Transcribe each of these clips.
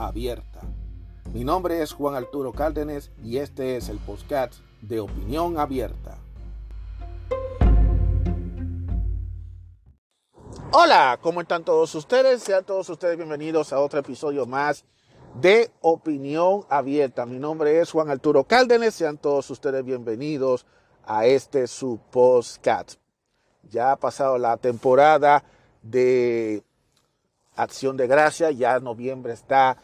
abierta. Mi nombre es Juan Arturo Cárdenas y este es el podcast de Opinión Abierta. Hola, ¿cómo están todos ustedes? Sean todos ustedes bienvenidos a otro episodio más de Opinión Abierta. Mi nombre es Juan Arturo Cárdenas. Sean todos ustedes bienvenidos a este su podcast. Ya ha pasado la temporada de Acción de Gracia, ya noviembre está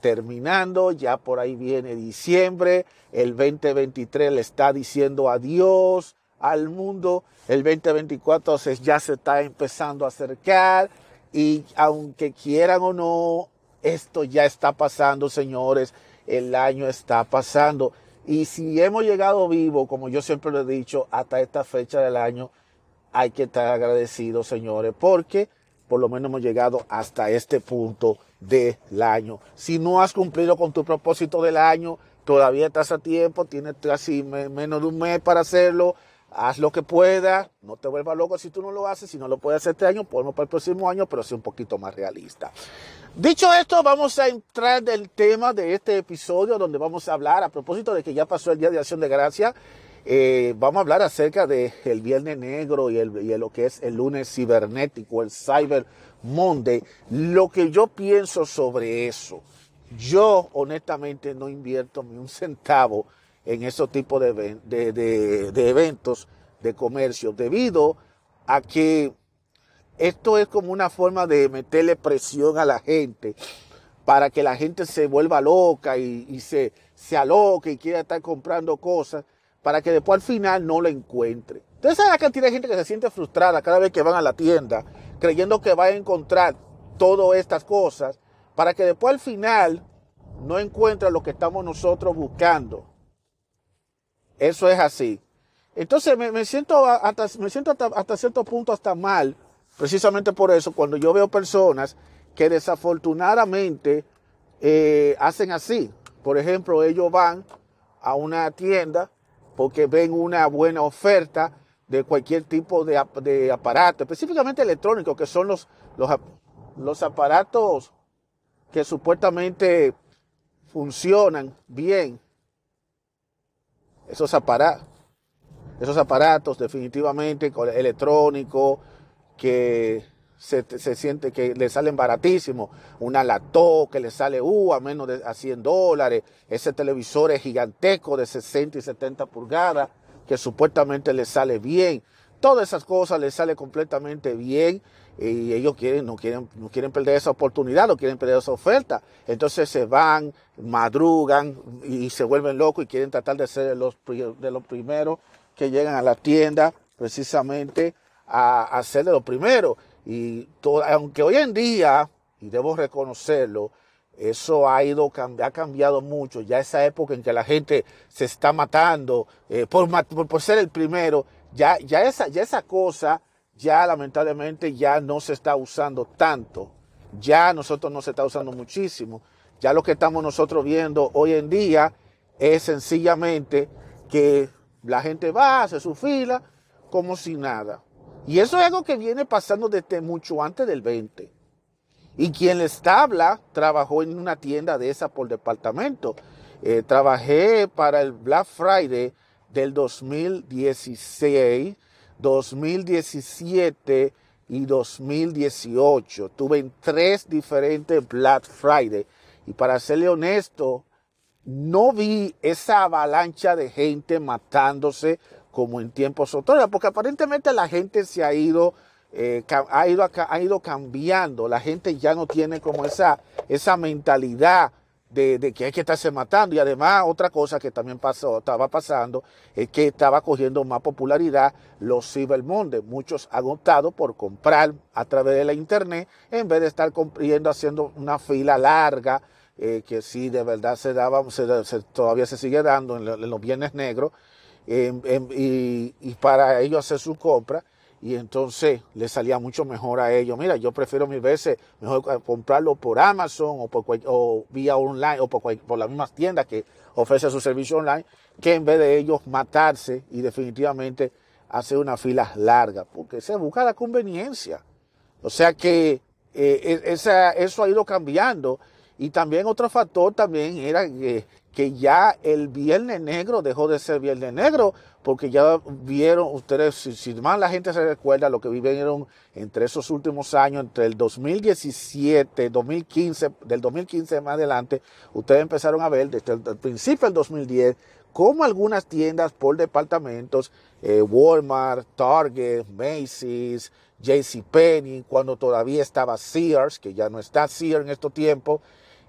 terminando, ya por ahí viene diciembre, el 2023 le está diciendo adiós al mundo, el 2024 ya se está empezando a acercar y aunque quieran o no, esto ya está pasando, señores, el año está pasando. Y si hemos llegado vivo, como yo siempre lo he dicho, hasta esta fecha del año, hay que estar agradecidos, señores, porque por lo menos hemos llegado hasta este punto del año. Si no has cumplido con tu propósito del año, todavía estás a tiempo, tienes casi menos de un mes para hacerlo. Haz lo que puedas, no te vuelvas loco si tú no lo haces, si no lo puedes hacer este año, podemos para el próximo año, pero sea un poquito más realista. Dicho esto, vamos a entrar del tema de este episodio donde vamos a hablar a propósito de que ya pasó el Día de Acción de Gracia eh, vamos a hablar acerca del el Viernes Negro y, el, lo que es el lunes cibernético, el Cyber Monday. Lo que yo pienso sobre eso, yo honestamente no invierto ni un centavo en esos tipos de eventos de comercio, debido a que esto es como una forma de meterle presión a la gente para que la gente se vuelva loca y, y se, se aloque y quiera estar comprando cosas para que después al final no lo encuentre. Entonces hay la cantidad de gente que se siente frustrada cada vez que van a la tienda, creyendo que va a encontrar todas estas cosas, para que después al final no encuentre lo que estamos nosotros buscando. Eso es así. Entonces me, siento, hasta, me siento hasta, cierto punto hasta mal, precisamente por eso, cuando yo veo personas que desafortunadamente eh, hacen así. Por ejemplo, ellos van a una tienda porque ven una buena oferta de cualquier tipo de, aparato, específicamente electrónico, que son los, los, aparatos que supuestamente funcionan bien. Esos aparatos, esos aparatos definitivamente electrónicos que se, siente que le salen baratísimos. Una laptop que le sale uh, a menos de a 100 dólares. Ese televisor es gigantesco de 60 y 70 pulgadas que supuestamente le sale bien. Todas esas cosas le sale completamente bien y ellos quieren, no quieren, no quieren perder esa oportunidad, no quieren perder esa oferta. Entonces se van, madrugan y se vuelven locos y quieren tratar de ser los, de los primeros que llegan a la tienda precisamente a, a ser de los primeros. Y aunque hoy en día, y debo reconocerlo, eso ha ido ha cambiado mucho. Ya esa época en que la gente se está matando eh, por, por, ser el primero, ya, ya, esa, ya esa cosa, ya lamentablemente ya no se está usando tanto. Ya nosotros no se está usando muchísimo. Ya lo que estamos nosotros viendo hoy en día es sencillamente que la gente va, hace su fila como si nada. Y eso es algo que viene pasando desde mucho antes del 20. Y quien les habla trabajó en una tienda de esa por departamento. Eh, trabajé para el Black Friday del 2016, 2017 y 2018. Tuve en tres diferentes Black Friday. Y para serle honesto, no vi esa avalancha de gente matándose como en tiempos otros, porque aparentemente la gente se ha ido, eh, ha, ido ha ido cambiando, la gente ya no tiene como esa, esa mentalidad de, que hay que estarse matando. Y además, otra cosa que también pasó, estaba pasando, es que estaba cogiendo más popularidad los Cyber. Muchos han optado por comprar a través de la internet en vez de estar yendo haciendo una fila larga eh, que sí de verdad se daba, todavía se sigue dando en, los viernes negros, y, para ellos hacer su compra, y entonces le salía mucho mejor a ellos. Mira, yo prefiero mil veces mejor comprarlo por Amazon o, por, o vía online o por, por las mismas tiendas que ofrece su servicio online, que en vez de ellos matarse y definitivamente hacer una fila larga, porque se busca la conveniencia. O sea que eh, e, eso ha ido cambiando. Y también otro factor también era que, que, ya el Viernes Negro dejó de ser Viernes Negro, porque ya vieron ustedes, si, más la gente se recuerda lo que vivieron entre esos últimos años, entre el 2017, 2015, del 2015 más adelante, ustedes empezaron a ver desde el, principio del 2010 cómo algunas tiendas por departamentos, eh, Walmart, Target, Macy's, JCPenney, cuando todavía estaba Sears, que ya no está Sears en estos tiempos,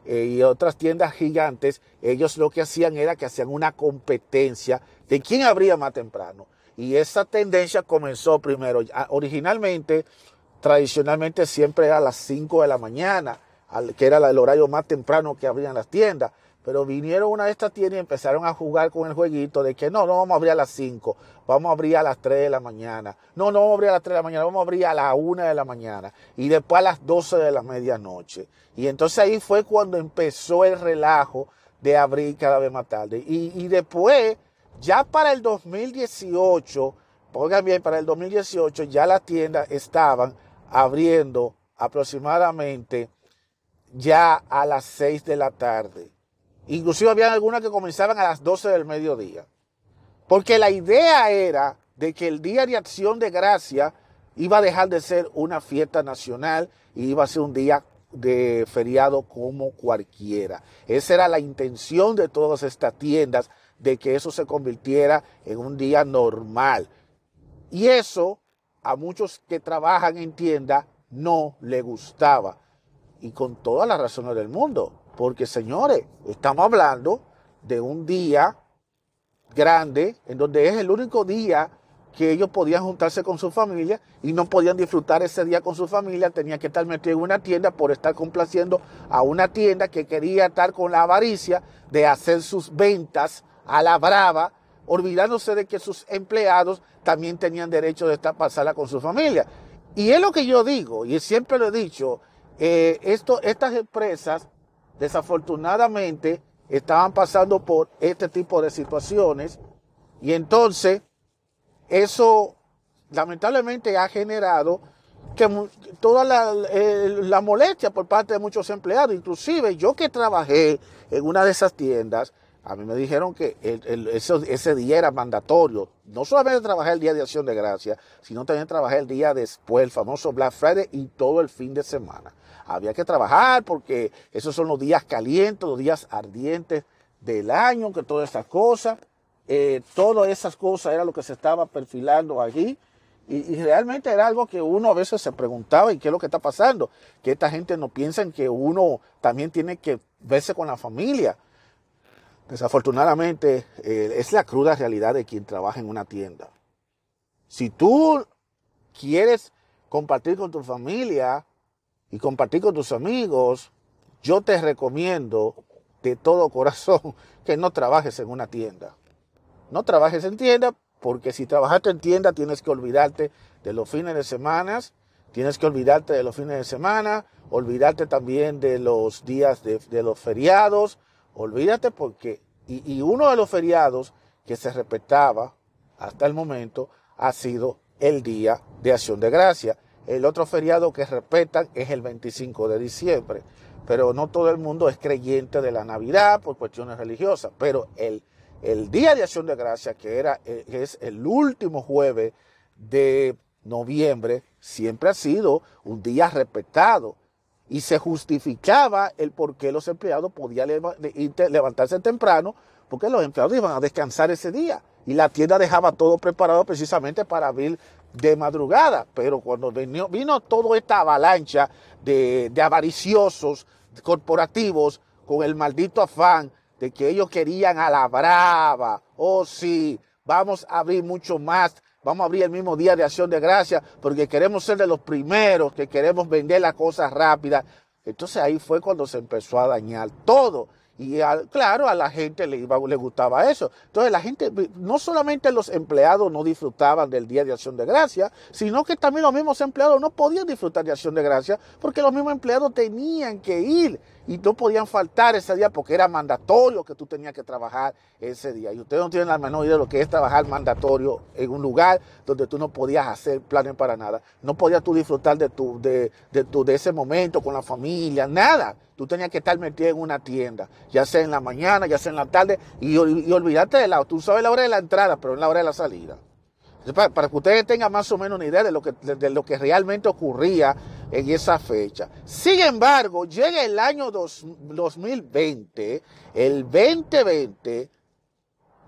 eh, y otras tiendas gigantes, ellos lo que hacían era que hacían una competencia de quién abría más temprano. Y esa tendencia comenzó primero, originalmente, tradicionalmente siempre era a las 5 de la mañana, que era el horario más temprano que abrían las tiendas. Pero vinieron una de estas tiendas y empezaron a jugar con el jueguito de que no, no vamos a abrir a las 5, vamos a abrir a las 3 de la mañana. No, no vamos a abrir a las 3 de la mañana, vamos a abrir a las 1 de la mañana. Y después a las 12 de la medianoche. Y entonces ahí fue cuando empezó el relajo de abrir cada vez más tarde. Y, y después, ya para el 2018, pongan bien, para el 2018 ya las tiendas estaban abriendo aproximadamente ya a las 6 de la tarde. Inclusive había algunas que comenzaban a las 12 del mediodía. Porque la idea era de que el Día de Acción de Gracia iba a dejar de ser una fiesta nacional y iba a ser un día de feriado como cualquiera. Esa era la intención de todas estas tiendas, de que eso se convirtiera en un día normal. Y eso a muchos que trabajan en tienda no le gustaba. Y con todas las razones del mundo. Porque señores, estamos hablando de un día grande en donde es el único día que ellos podían juntarse con su familia y no podían disfrutar ese día con su familia, tenían que estar metidos en una tienda por estar complaciendo a una tienda que quería estar con la avaricia de hacer sus ventas a la brava, olvidándose de que sus empleados también tenían derecho de estar pasarla con su familia. Y es lo que yo digo, y siempre lo he dicho, eh, esto, estas empresas desafortunadamente estaban pasando por este tipo de situaciones y entonces eso lamentablemente ha generado que toda la, molestia por parte de muchos empleados, inclusive yo que trabajé en una de esas tiendas, a mí me dijeron que ese, día era mandatorio, no solamente trabajar el día de acción de gracia, sino también trabajar el día después, el famoso Black Friday y todo el fin de semana había que trabajar porque esos son los días calientes, los días ardientes del año, que todas esas cosas, eh, todas esas cosas era lo que se estaba perfilando allí. Y, realmente era algo que uno a veces se preguntaba, ¿y qué es lo que está pasando? Que esta gente no piensa en que uno también tiene que verse con la familia. Desafortunadamente, eh, es la cruda realidad de quien trabaja en una tienda. Si tú quieres compartir con tu familia, y compartir con tus amigos, yo te recomiendo de todo corazón que no trabajes en una tienda. No trabajes en tienda porque si trabajaste en tienda tienes que olvidarte de los fines de semana, tienes que olvidarte de los fines de semana, olvidarte también de los días de, los feriados, olvídate porque, y, y uno de los feriados que se respetaba hasta el momento ha sido el Día de Acción de Gracia. El otro feriado que respetan es el 25 de diciembre. Pero no todo el mundo es creyente de la Navidad por cuestiones religiosas. Pero el, el Día de Acción de Gracia, que era, eh, es el último jueves de noviembre, siempre ha sido un día respetado. Y se justificaba el por qué los empleados podían levantarse temprano, porque los empleados iban a descansar ese día. Y la tienda dejaba todo preparado precisamente para abrir de madrugada, pero cuando vino, vino toda esta avalancha de, avariciosos corporativos con el maldito afán de que ellos querían a la brava, oh sí, vamos a abrir mucho más, vamos a abrir el mismo día de acción de gracia porque queremos ser de los primeros, que queremos vender las cosas rápidas. Entonces ahí fue cuando se empezó a dañar todo. Y claro, a la gente le, le gustaba eso. Entonces la gente, no solamente los empleados no disfrutaban del Día de Acción de Gracia, sino que también los mismos empleados no podían disfrutar de Acción de Gracia porque los mismos empleados tenían que ir y no podían faltar ese día porque era mandatorio que tú tenías que trabajar ese día. Y ustedes no tienen la menor idea de lo que es trabajar mandatorio en un lugar donde tú no podías hacer planes para nada. No podías tú disfrutar de, tu, de, de, tu, de ese momento con la familia, nada. Tú tenías que estar metido en una tienda, ya sea en la mañana, ya sea en la tarde, y, y olvidarte de la, tú sabes la hora de la entrada, pero no la hora de la salida. Para, que ustedes tengan más o menos una idea de lo que, de, lo que realmente ocurría en esa fecha. Sin embargo, llega el año 2020, el 2020,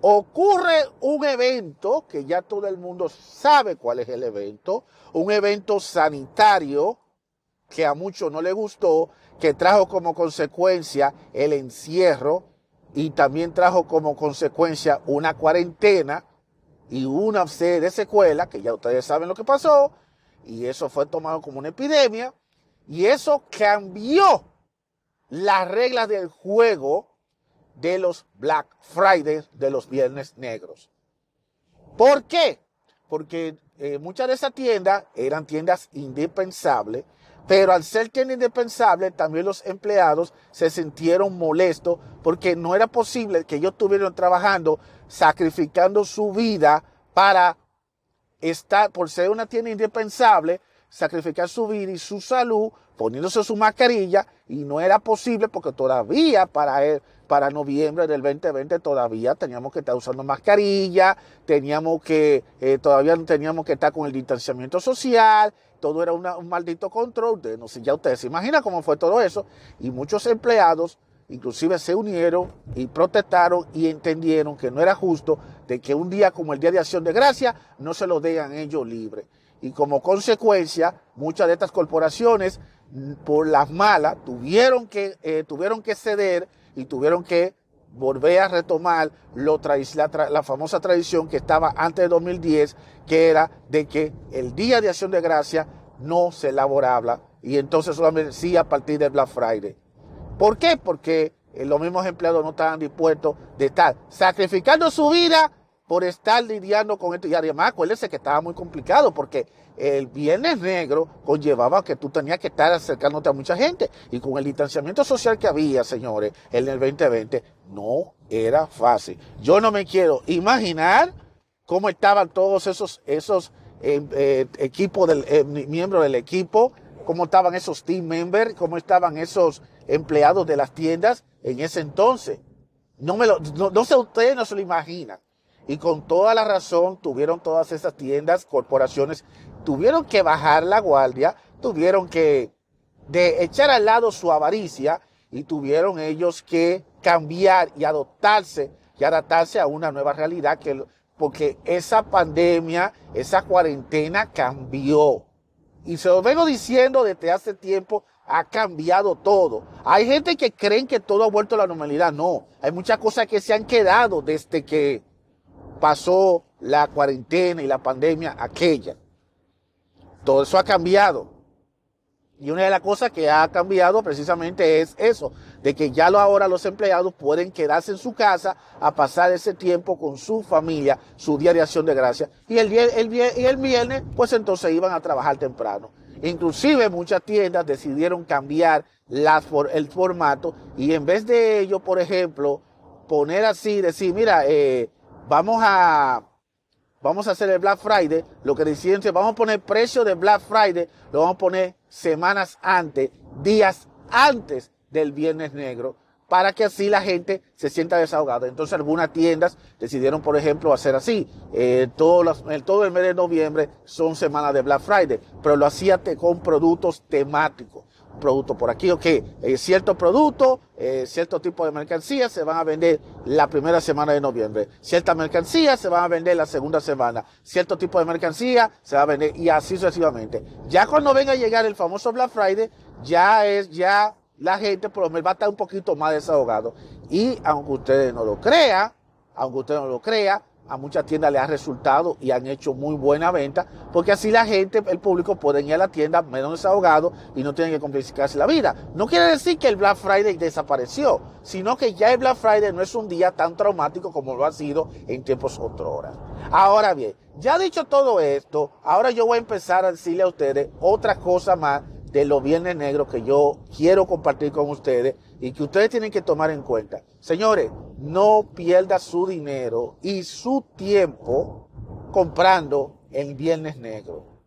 ocurre un evento que ya todo el mundo sabe cuál es el evento, un evento sanitario que a muchos no le gustó, que trajo como consecuencia el encierro y también trajo como consecuencia una cuarentena y una serie de secuelas, que ya ustedes saben lo que pasó, y eso fue tomado como una epidemia, y eso cambió las reglas del juego de los Black Fridays, de los Viernes Negros. ¿Por qué? Porque eh, muchas de esas tiendas eran tiendas indispensables pero al ser tienda indispensable, también los empleados se sintieron molestos porque no era posible que ellos estuvieran trabajando, sacrificando su vida para estar, por ser una tienda indispensable, sacrificar su vida y su salud poniéndose su mascarilla y no era posible porque todavía para, el, para noviembre del 2020 todavía teníamos que estar usando mascarilla, teníamos que, eh, todavía teníamos que estar con el distanciamiento social todo era un maldito control. De, no sé, ya ustedes se imaginan cómo fue todo eso. Y muchos empleados inclusive se unieron y protestaron y entendieron que no era justo de que un día como el Día de Acción de Gracia no se lo dejan ellos libre. Y como consecuencia, muchas de estas corporaciones, mm, por las malas, tuvieron que, eh, tuvieron que ceder y tuvieron que volver a retomar la, famosa tradición que estaba antes de 2010, que era de que el día de acción de gracia no se elaboraba y entonces solamente sí a partir del Black Friday. ¿Por qué? Porque eh, los mismos empleados no estaban dispuestos de estar sacrificando su vida por estar lidiando con esto. Y además, acuérdense que estaba muy complicado porque el viernes negro conllevaba que tú tenías que estar acercándote a mucha gente. Y con el distanciamiento social que había, señores, en el 2020, no era fácil. Yo no me quiero imaginar cómo estaban todos esos, esos eh, eh, equipos miembros del equipo, cómo estaban esos team members, cómo estaban esos empleados de las tiendas en ese entonces. No, me lo, no sé, ustedes no se lo imaginan. Y con toda la razón tuvieron todas esas tiendas, corporaciones, tuvieron que bajar la guardia, tuvieron que de echar al lado su avaricia y tuvieron ellos que cambiar y adoptarse y adaptarse a una nueva realidad que porque esa pandemia, esa cuarentena cambió. Y se lo vengo diciendo desde hace tiempo, ha cambiado todo. Hay gente que creen que todo ha vuelto a la normalidad. No, hay muchas cosas que se han quedado desde que pasó la cuarentena y la pandemia aquella. Todo eso ha cambiado. Y una de las cosas que ha cambiado precisamente es eso, de que ya ahora los empleados pueden quedarse en su casa a pasar ese tiempo con su familia, su día de acción de gracia. Y el, el, y el viernes, pues entonces iban a trabajar temprano. Inclusive muchas tiendas decidieron cambiar el formato y en vez de ello, por ejemplo, poner así, decir, mira, eh, vamos a, vamos a hacer el Black Friday, lo que deciden vamos a poner precio de Black Friday, lo vamos a poner semanas antes, días antes del Viernes Negro, para que así la gente se sienta desahogada. Entonces algunas tiendas decidieron, por ejemplo, hacer así. Eh, todo, todo el mes de noviembre son semanas de Black Friday, pero lo hacía con productos temáticos producto por aquí, ok, eh, cierto producto, eh, cierto tipo de mercancías se van a vender la primera semana de noviembre, cierta mercancía se van a vender la segunda semana, cierto tipo de mercancía se va a vender y así sucesivamente. Ya cuando venga a llegar el famoso Black Friday, ya es, ya la gente por lo menos va a estar un poquito más desahogado. Y aunque ustedes no lo crean, aunque usted no lo crea, a muchas tiendas le ha resultado y han hecho muy buena venta, porque así la gente, el público puede ir a la tienda menos desahogado y no tienen que complicarse la vida. No quiere decir que el Black Friday desapareció, sino que ya el Black Friday no es un día tan traumático como lo ha sido en tiempos horas. Ahora bien, ya dicho todo esto, ahora yo voy a empezar a decirle a ustedes otra cosa más de los viernes negros que yo quiero compartir con ustedes y que ustedes tienen que tomar en cuenta. Señores, no pierda su dinero y su tiempo comprando el viernes negro.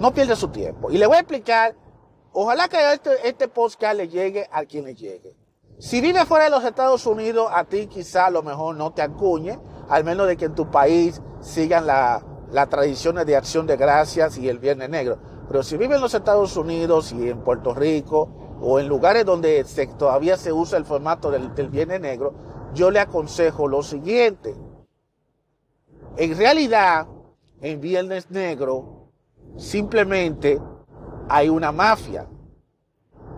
No pierda su tiempo. Y le voy a explicar, ojalá que este, este podcast le llegue a quien le llegue. Si vive fuera de los Estados Unidos, a ti quizá a lo mejor no te acuñe, al menos de que en tu país sigan las tradiciones de acción de gracias y el viernes negro. Pero si vive en los Estados Unidos y en Puerto Rico o en lugares donde todavía se usa el formato del, del Viernes Negro, yo le aconsejo lo siguiente. En realidad, en Viernes Negro, simplemente hay una mafia.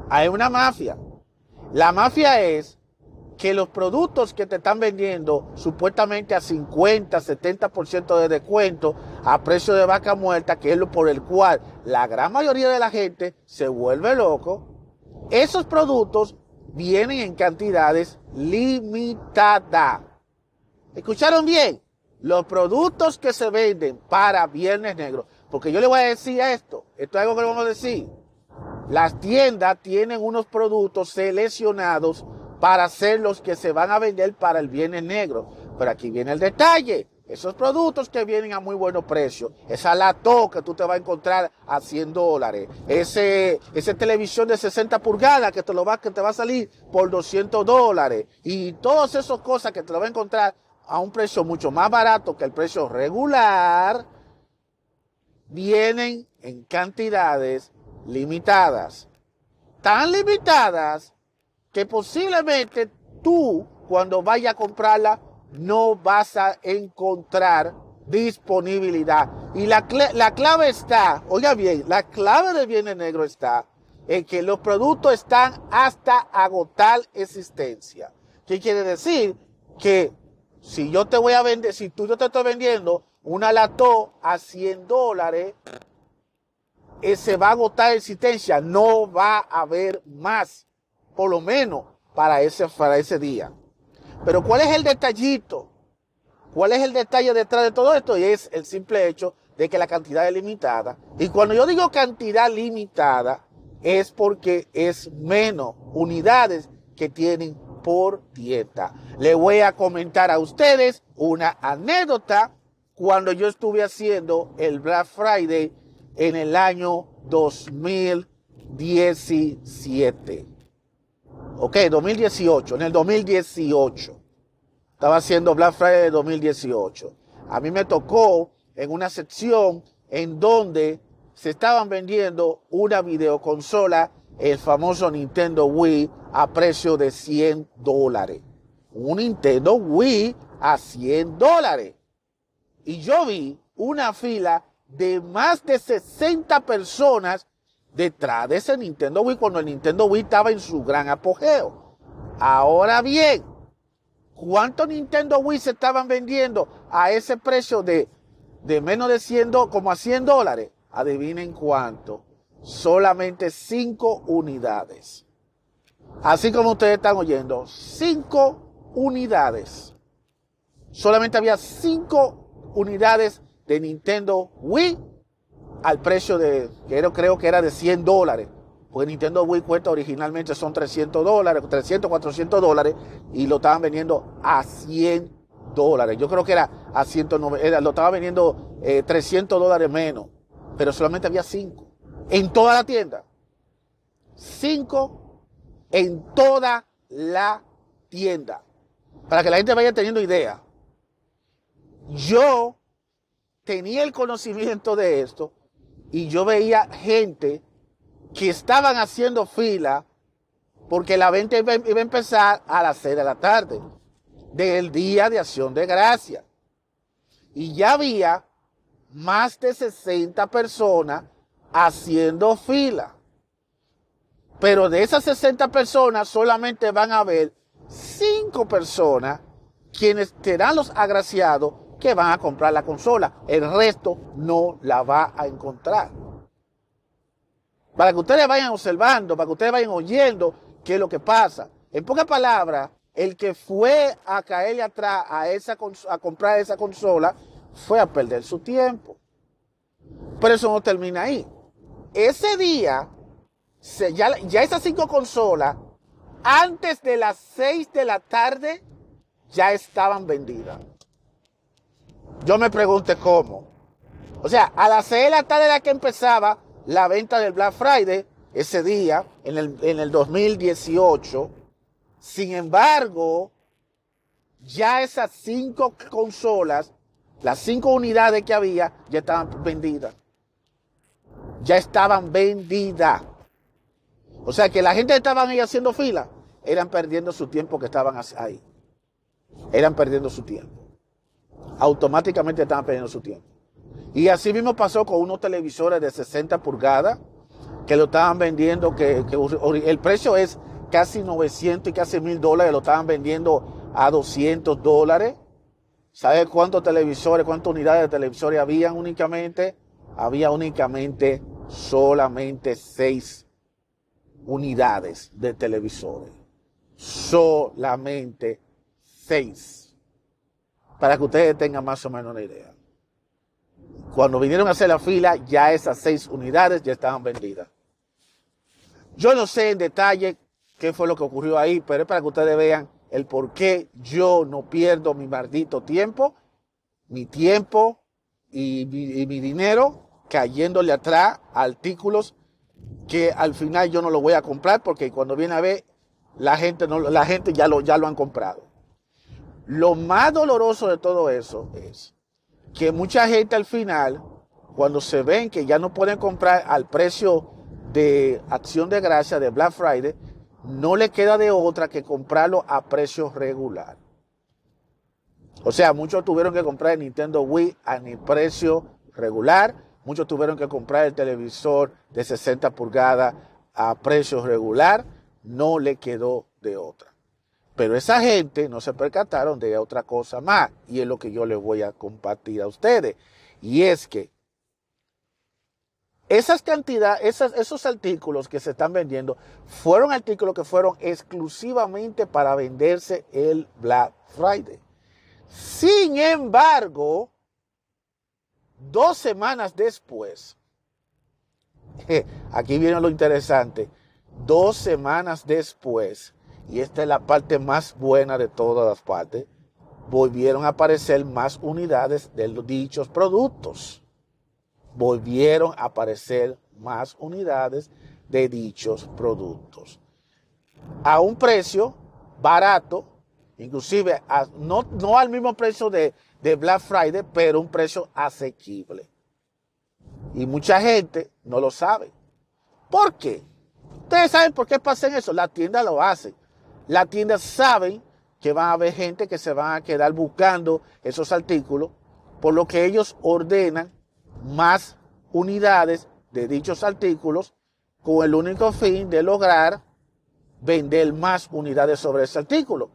Hay una mafia. La mafia es que los productos que te están vendiendo supuestamente a 50, 70% de descuento a precio de vaca muerta, que es lo por el cual la gran mayoría de la gente se vuelve loco, esos productos vienen en cantidades limitadas. ¿Escucharon bien? Los productos que se venden para Viernes Negro. Porque yo le voy a decir esto, esto es algo que le vamos a decir. Las tiendas tienen unos productos seleccionados para ser los que se van a vender para el viernes negro. Pero aquí viene el detalle. Esos productos que vienen a muy buenos precios, esa lato que tú te vas a encontrar a 100 dólares, ese, esa televisión de 60 pulgadas que te, lo va, que te va a salir por 200 dólares, y todas esas cosas que te lo vas a encontrar a un precio mucho más barato que el precio regular, vienen en cantidades limitadas. Tan limitadas que posiblemente tú cuando vayas a comprarla no vas a encontrar disponibilidad. Y la, la clave está, oiga bien, la clave del bienes negro está en que los productos están hasta agotar existencia. ¿Qué quiere decir? Que si yo te voy a vender, si tú yo te estoy vendiendo una lató a 100 dólares, se va a agotar existencia, no va a haber más por lo menos para ese, para ese día. Pero ¿cuál es el detallito? ¿Cuál es el detalle detrás de todo esto? Y es el simple hecho de que la cantidad es limitada. Y cuando yo digo cantidad limitada, es porque es menos unidades que tienen por dieta. Le voy a comentar a ustedes una anécdota cuando yo estuve haciendo el Black Friday en el año 2017. Ok, 2018, en el 2018. Estaba haciendo Black Friday de 2018. A mí me tocó en una sección en donde se estaban vendiendo una videoconsola, el famoso Nintendo Wii, a precio de 100 dólares. Un Nintendo Wii a 100 dólares. Y yo vi una fila de más de 60 personas detrás de ese Nintendo Wii cuando el Nintendo Wii estaba en su gran apogeo. Ahora bien, ¿cuántos Nintendo Wii se estaban vendiendo a ese precio de, de menos de 100, como a 100 dólares? Adivinen cuánto. Solamente 5 unidades. Así como ustedes están oyendo, 5 unidades. Solamente había 5 unidades de Nintendo Wii al precio de, creo, creo que era de 100 dólares. Pues Nintendo Wii cuesta originalmente son 300 dólares, 300, 400 dólares y lo estaban vendiendo a 100 dólares. Yo creo que era a 190, lo estaban vendiendo 300 eh, dólares menos, pero solamente había 5 en toda la tienda. 5 en toda la tienda. Para que la gente vaya teniendo idea. Yo tenía el conocimiento de esto y yo veía gente que estaban haciendo fila porque la venta iba, a empezar a las 6 de la tarde del día de acción de gracia. Y ya había más de 60 personas haciendo fila. Pero de esas 60 personas solamente van a haber 5 personas quienes serán los agraciados que van a comprar la consola. El resto no la va a encontrar. Para que ustedes vayan observando, para que ustedes vayan oyendo qué es lo que pasa. En pocas palabras, el que fue a caerle atrás a, esa, a comprar esa consola fue a perder su tiempo. Pero eso no termina ahí. Ese día, ya, ya esas cinco consolas, antes de las seis de la tarde, ya estaban vendidas. Yo me pregunté cómo. O sea, a las seis de la tarde era que empezaba la venta del Black Friday, ese día, en el, en el 2018. Sin embargo, ya esas cinco consolas, las cinco unidades que había, ya estaban vendidas. Ya estaban vendidas. O sea que la gente estaba ahí haciendo fila, eran perdiendo su tiempo que estaban ahí. Eran perdiendo su tiempo. Automáticamente estaban perdiendo su tiempo. Y así mismo pasó con unos televisores de 60 pulgadas que lo estaban vendiendo, que, el precio es casi 900 y casi 1000 dólares, lo estaban vendiendo a 200 dólares. ¿Sabe cuántos televisores, cuántas unidades de televisores habían únicamente? Había únicamente solamente 6 unidades de televisores. Solamente 6. Para que ustedes tengan más o menos una idea. Cuando vinieron a hacer la fila, ya esas 6 unidades ya estaban vendidas. Yo no sé en detalle qué fue lo que ocurrió ahí, pero es para que ustedes vean el por qué yo no pierdo mi maldito tiempo, mi tiempo y mi, dinero cayéndole atrás a artículos que al final yo no lo voy a comprar porque cuando viene a ver la gente no la gente ya lo ya lo han comprado. Lo más doloroso de todo eso es que mucha gente al final cuando se ven que ya no pueden comprar al precio de acción de gracia de Black Friday, no le queda de otra que comprarlo a precio regular. O sea, muchos tuvieron que comprar el Nintendo Wii a ni precio regular, muchos tuvieron que comprar el televisor de 60 pulgadas a precio regular, no le quedó de otra. Pero esa gente no se percataron de otra cosa más, y es lo que yo les voy a compartir a ustedes. Y es que esas cantidades, esos artículos que se están vendiendo fueron artículos que fueron exclusivamente para venderse el Black Friday. Sin embargo, dos semanas después, aquí viene lo interesante, dos semanas después, y esta es la parte más buena de todas las partes, volvieron a aparecer más unidades de dichos productos volvieron a aparecer más unidades de dichos productos. A un precio barato, inclusive no, al mismo precio de, de Black Friday, pero un precio asequible. Y mucha gente no lo sabe. ¿Por qué? Ustedes saben por qué pasa eso. La tienda lo hace. La tienda saben que va a haber gente que se van a quedar buscando esos artículos, por lo que ellos ordenan más unidades de dichos artículos con el único fin de lograr vender más unidades sobre ese artículo.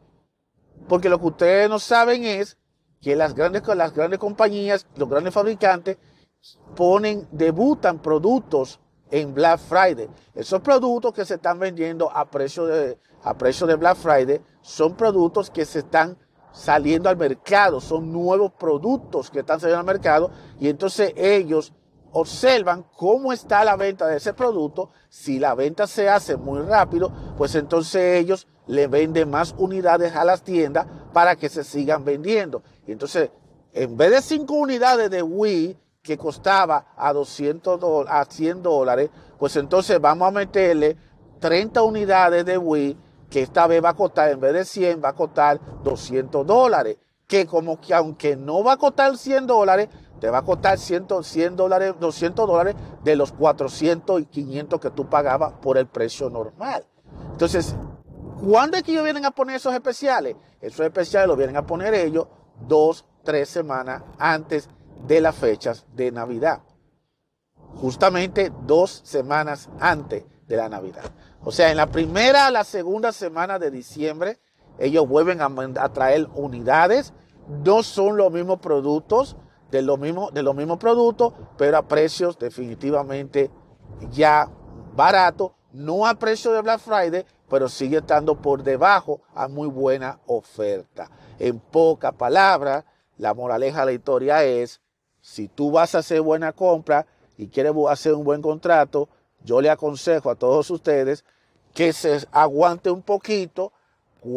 Porque lo que ustedes no saben es que las grandes, las grandes compañías, los grandes fabricantes, ponen, debutan productos en Black Friday. Esos productos que se están vendiendo a precio de, a precio de Black Friday son productos que se están saliendo al mercado, son nuevos productos que están saliendo al mercado y entonces ellos observan cómo está la venta de ese producto. Si la venta se hace muy rápido, pues entonces ellos le venden más unidades a las tiendas para que se sigan vendiendo. Y entonces, en vez de 5 unidades de Wii que costaba a 200 a 100 dólares, pues entonces vamos a meterle 30 unidades de Wii que esta vez va a costar, en vez de 100, va a costar 200 dólares. Que como que aunque no va a costar 100 dólares, te va a costar 100, 100 dólares, 200 dólares de los 400 y 500 que tú pagabas por el precio normal. Entonces, ¿cuándo es que ellos vienen a poner esos especiales? Esos especiales los vienen a poner ellos dos, tres semanas antes de las fechas de Navidad. Justamente dos semanas antes de la Navidad. O sea, en la primera a la segunda semana de diciembre, ellos vuelven a, traer unidades no son los mismos productos, de los mismos, de los mismos productos, pero a precios definitivamente ya baratos, no a precio de Black Friday, pero sigue estando por debajo a muy buena oferta. En pocas palabras, la moraleja de la historia es, si tú vas a hacer buena compra y quieres hacer un buen contrato, yo le aconsejo a todos ustedes que se aguante un poquito,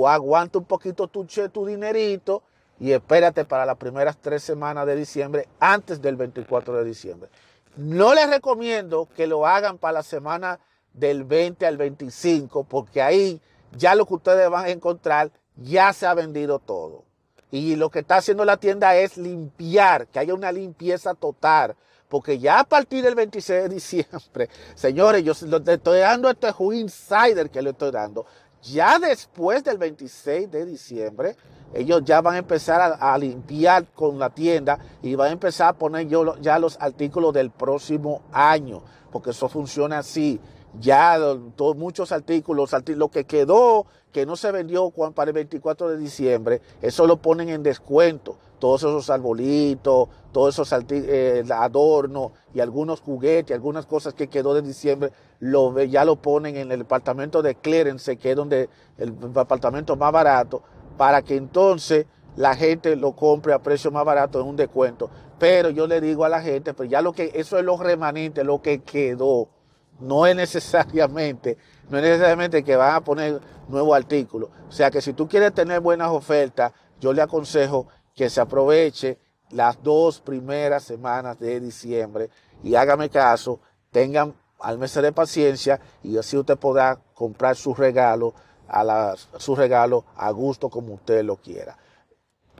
aguante un poquito tu, tu dinerito y espérate para las primeras tres semanas de diciembre antes del 24 de diciembre. No les recomiendo que lo hagan para la semana del 20 al 25 porque ahí ya lo que ustedes van a encontrar ya se ha vendido todo. Y lo que está haciendo la tienda es limpiar, que haya una limpieza total. Porque ya a partir del 26 de diciembre, señores, yo le estoy dando este juego insider que le estoy dando. Ya después del 26 de diciembre, ellos ya van a empezar a, limpiar con la tienda y van a empezar a poner yo, ya los artículos del próximo año, porque eso funciona así. Ya muchos artículos, lo que quedó, que no se vendió para el 24 de diciembre, eso lo ponen en descuento. Todos esos arbolitos, todos esos eh, adornos y algunos juguetes, algunas cosas que quedó de diciembre, ya lo ponen en el departamento de clearance, que es donde el departamento más barato, para que entonces la gente lo compre a precio más barato en un descuento. Pero yo le digo a la gente, pues ya lo que, eso es lo remanente, lo que quedó. No es necesariamente, no es necesariamente que van a poner nuevo artículo. O sea que si tú quieres tener buenas ofertas, yo le aconsejo que se aproveche las dos primeras semanas de diciembre y hágame caso, tengan al mes de paciencia y así usted podrá comprar su regalo a su regalo a gusto como usted lo quiera.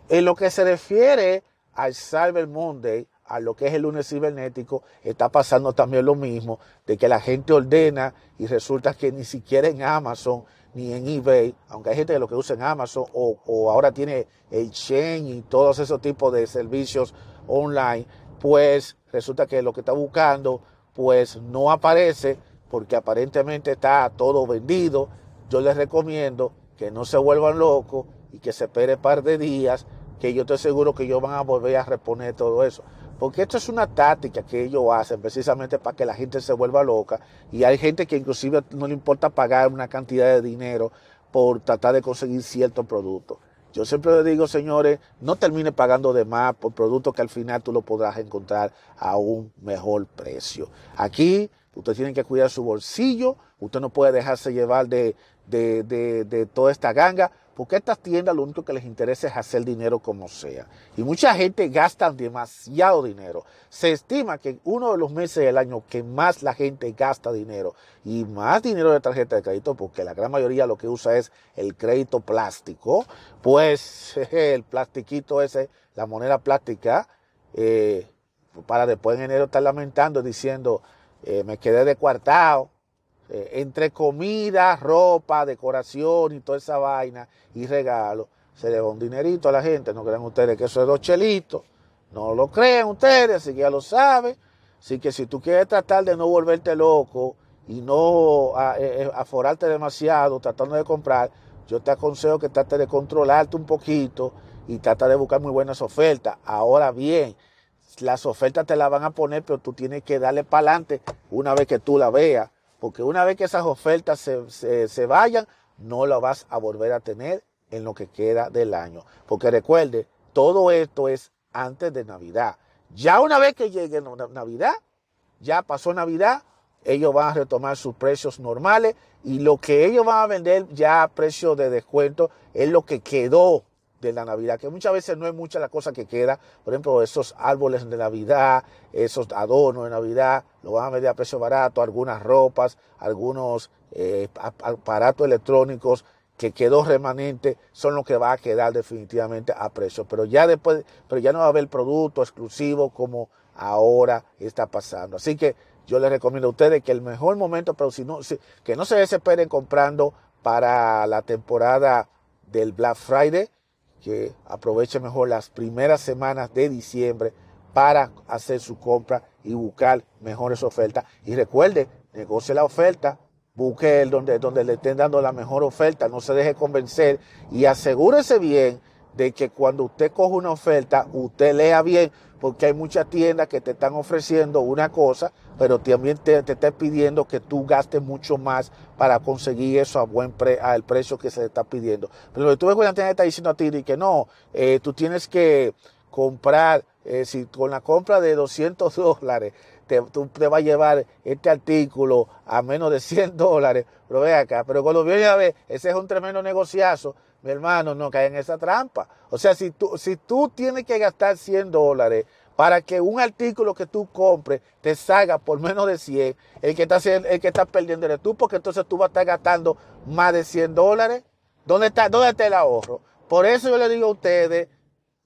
En lo que se refiere al Cyber Monday, a lo que es el lunes cibernético, está pasando también lo mismo, de que la gente ordena y resulta que ni siquiera en Amazon ni en eBay, aunque hay gente que lo que usa en Amazon o, ahora tiene el Chain y todos esos tipos de servicios online, pues resulta que lo que está buscando pues no aparece porque aparentemente está todo vendido yo les recomiendo que no se vuelvan locos y que se espere un par de días, que yo estoy seguro que ellos van a volver a reponer todo eso. Porque esto es una táctica que ellos hacen precisamente para que la gente se vuelva loca. Y hay gente que inclusive no le importa pagar una cantidad de dinero por tratar de conseguir cierto producto. Yo siempre les digo, señores, no termine pagando de más por productos que al final tú lo podrás encontrar a un mejor precio. Aquí usted tiene que cuidar su bolsillo, usted no puede dejarse llevar de, de, toda esta ganga, porque estas tiendas lo único que les interesa es hacer dinero como sea. Y mucha gente gasta demasiado dinero. Se estima que uno de los meses del año que más la gente gasta dinero y más dinero de tarjeta de crédito, porque la gran mayoría lo que usa es el crédito plástico, pues el plastiquito ese, la moneda plástica, eh, para después en enero estar lamentando diciendo, eh, me quedé de cuartado eh, entre comida, ropa, decoración y toda esa vaina y regalo, se le va un dinerito a la gente. No crean ustedes que eso es dos chelitos. No lo crean ustedes, así que ya lo saben. Así que si tú quieres tratar de no volverte loco y no eh, eh, aforarte demasiado tratando de comprar, yo te aconsejo que trate de controlarte un poquito y trata de buscar muy buenas ofertas. Ahora bien, las ofertas te las van a poner, pero tú tienes que darle para adelante una vez que tú la veas porque una vez que esas ofertas se, vayan, no la vas a volver a tener en lo que queda del año. Porque recuerde, todo esto es antes de Navidad. Ya una vez que llegue Navidad, ya pasó Navidad, ellos van a retomar sus precios normales y lo que ellos van a vender ya a precio de descuento es lo que quedó de la Navidad, que muchas veces no es mucha la cosa que queda. Por ejemplo, esos árboles de Navidad, esos adornos de Navidad, lo van a vender a precio barato, algunas ropas, algunos eh, aparatos electrónicos que quedó remanente son los que va a quedar definitivamente a precio. Pero ya después, pero ya no va a haber producto exclusivo como ahora está pasando. Así que yo les recomiendo a ustedes que el mejor momento, pero si no, que no se desesperen comprando para la temporada del Black Friday, que aproveche mejor las primeras semanas de diciembre para hacer su compra y buscar mejores ofertas. Y recuerde, negocie la oferta, busque el donde, donde le estén dando la mejor oferta, no se deje convencer y asegúrese bien de que cuando usted coge una oferta, usted lea bien, porque hay muchas tiendas que te están ofreciendo una cosa, pero también te, te están pidiendo que tú gastes mucho más para conseguir eso a buen pre, al precio que se te está pidiendo. Pero tú ves que una tienda está diciendo a ti que no, eh, tú tienes que comprar, eh, si con la compra de 200 dólares, te, tú te vas a llevar este artículo a menos de 100 dólares, pero ve acá, pero cuando viene a ver, ese es un tremendo negociazo, mi hermano, no cae en esa trampa. O sea, si tú, si tú tienes que gastar 100 dólares para que un artículo que tú compres te salga por menos de 100, el que está, el que está perdiendo tú, porque entonces tú vas a estar gastando más de 100 dólares. ¿Dónde está, ¿Dónde está el ahorro? Por eso yo le digo a ustedes,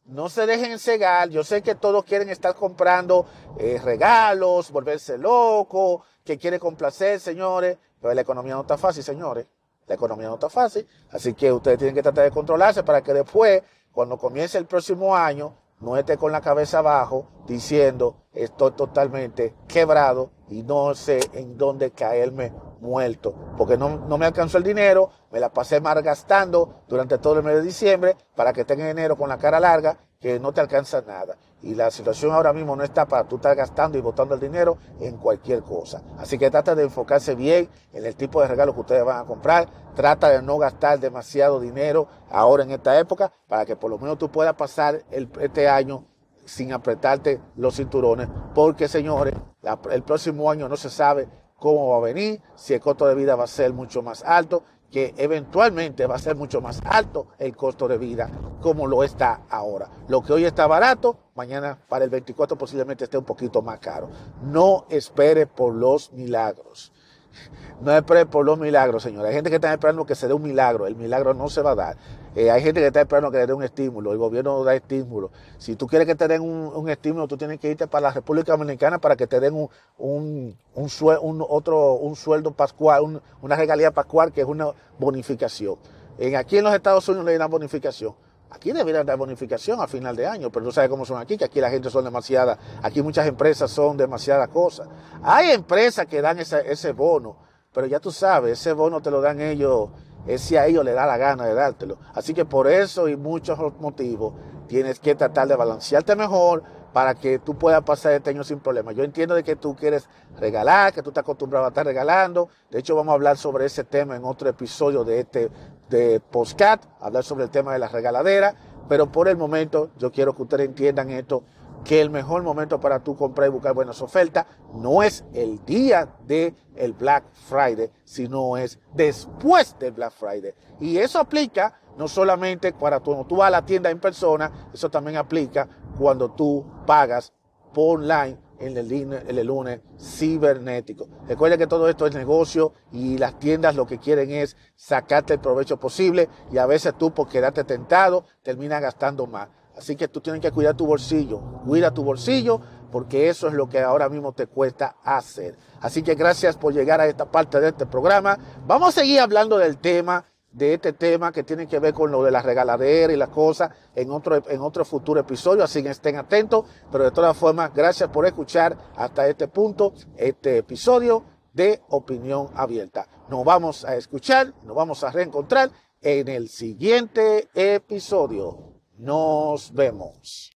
no se dejen cegar. Yo sé que todos quieren estar comprando eh, regalos, volverse locos, que quiere complacer, señores, pero la economía no está fácil, señores. La economía no está fácil, así que ustedes tienen que tratar de controlarse para que después, cuando comience el próximo año, no esté con la cabeza abajo diciendo estoy totalmente quebrado y no sé en dónde caerme muerto, porque no, no me alcanzó el dinero, me la pasé gastando durante todo el mes de diciembre para que tenga enero con la cara larga que no te alcanza nada. Y la situación ahora mismo no está para tú estar gastando y botando el dinero en cualquier cosa. Así que trata de enfocarse bien en el tipo de regalo que ustedes van a comprar. Trata de no gastar demasiado dinero ahora en esta época para que por lo menos tú puedas pasar este año sin apretarte los cinturones. Porque señores, el próximo año no se sabe cómo va a venir, si el costo de vida va a ser mucho más alto que eventualmente va a ser mucho más alto el costo de vida como lo está ahora. Lo que hoy está barato, mañana para el 24 posiblemente esté un poquito más caro. No espere por los milagros. No espere por los milagros, señores. Hay gente que está esperando que se dé un milagro. El milagro no se va a dar. Eh, hay gente que está esperando que le dé un estímulo. El gobierno da estímulo. Si tú quieres que te den un, estímulo, tú tienes que irte para la República Dominicana para que te den un, un, un, otro, un sueldo pascual, una regalía pascual que es una bonificación. En, aquí en los Estados Unidos le dan bonificación. Aquí deberían dar bonificación a final de año, pero tú sabes cómo son aquí, que aquí la gente son demasiadas, aquí muchas empresas son demasiadas cosas. Hay empresas que dan ese bono, pero ya tú sabes, ese bono te lo dan ellos es si a ellos le da la gana de dártelo. Así que por eso y muchos motivos tienes que tratar de balancearte mejor para que tú puedas pasar este año sin problema. Yo entiendo de que tú quieres regalar, que tú estás acostumbrado a estar regalando. De hecho, vamos a hablar sobre ese tema en otro episodio de este de Postcat, hablar sobre el tema de la regaladera. Pero por el momento, yo quiero que ustedes entiendan esto que el mejor momento para tú comprar y buscar buenas ofertas no es el día de el Black Friday, sino es después del Black Friday. Y eso aplica no solamente para cuando tú vas a la tienda en persona, eso también aplica cuando tú pagas por online en el, en el lunes cibernético. Recuerda que todo esto es negocio y las tiendas lo que quieren es sacarte el provecho posible y a veces tú por quedarte tentado terminas gastando más. Así que tú tienes que cuidar tu bolsillo. Cuida tu bolsillo porque eso es lo que ahora mismo te cuesta hacer. Así que gracias por llegar a esta parte de este programa. Vamos a seguir hablando del tema, de este tema que tiene que ver con lo de la regaladera y las cosas en otro, en otro futuro episodio. Así que estén atentos. Pero de todas formas, gracias por escuchar hasta este punto este episodio de Opinión Abierta. Nos vamos a escuchar, nos vamos a reencontrar en el siguiente episodio. Nos vemos.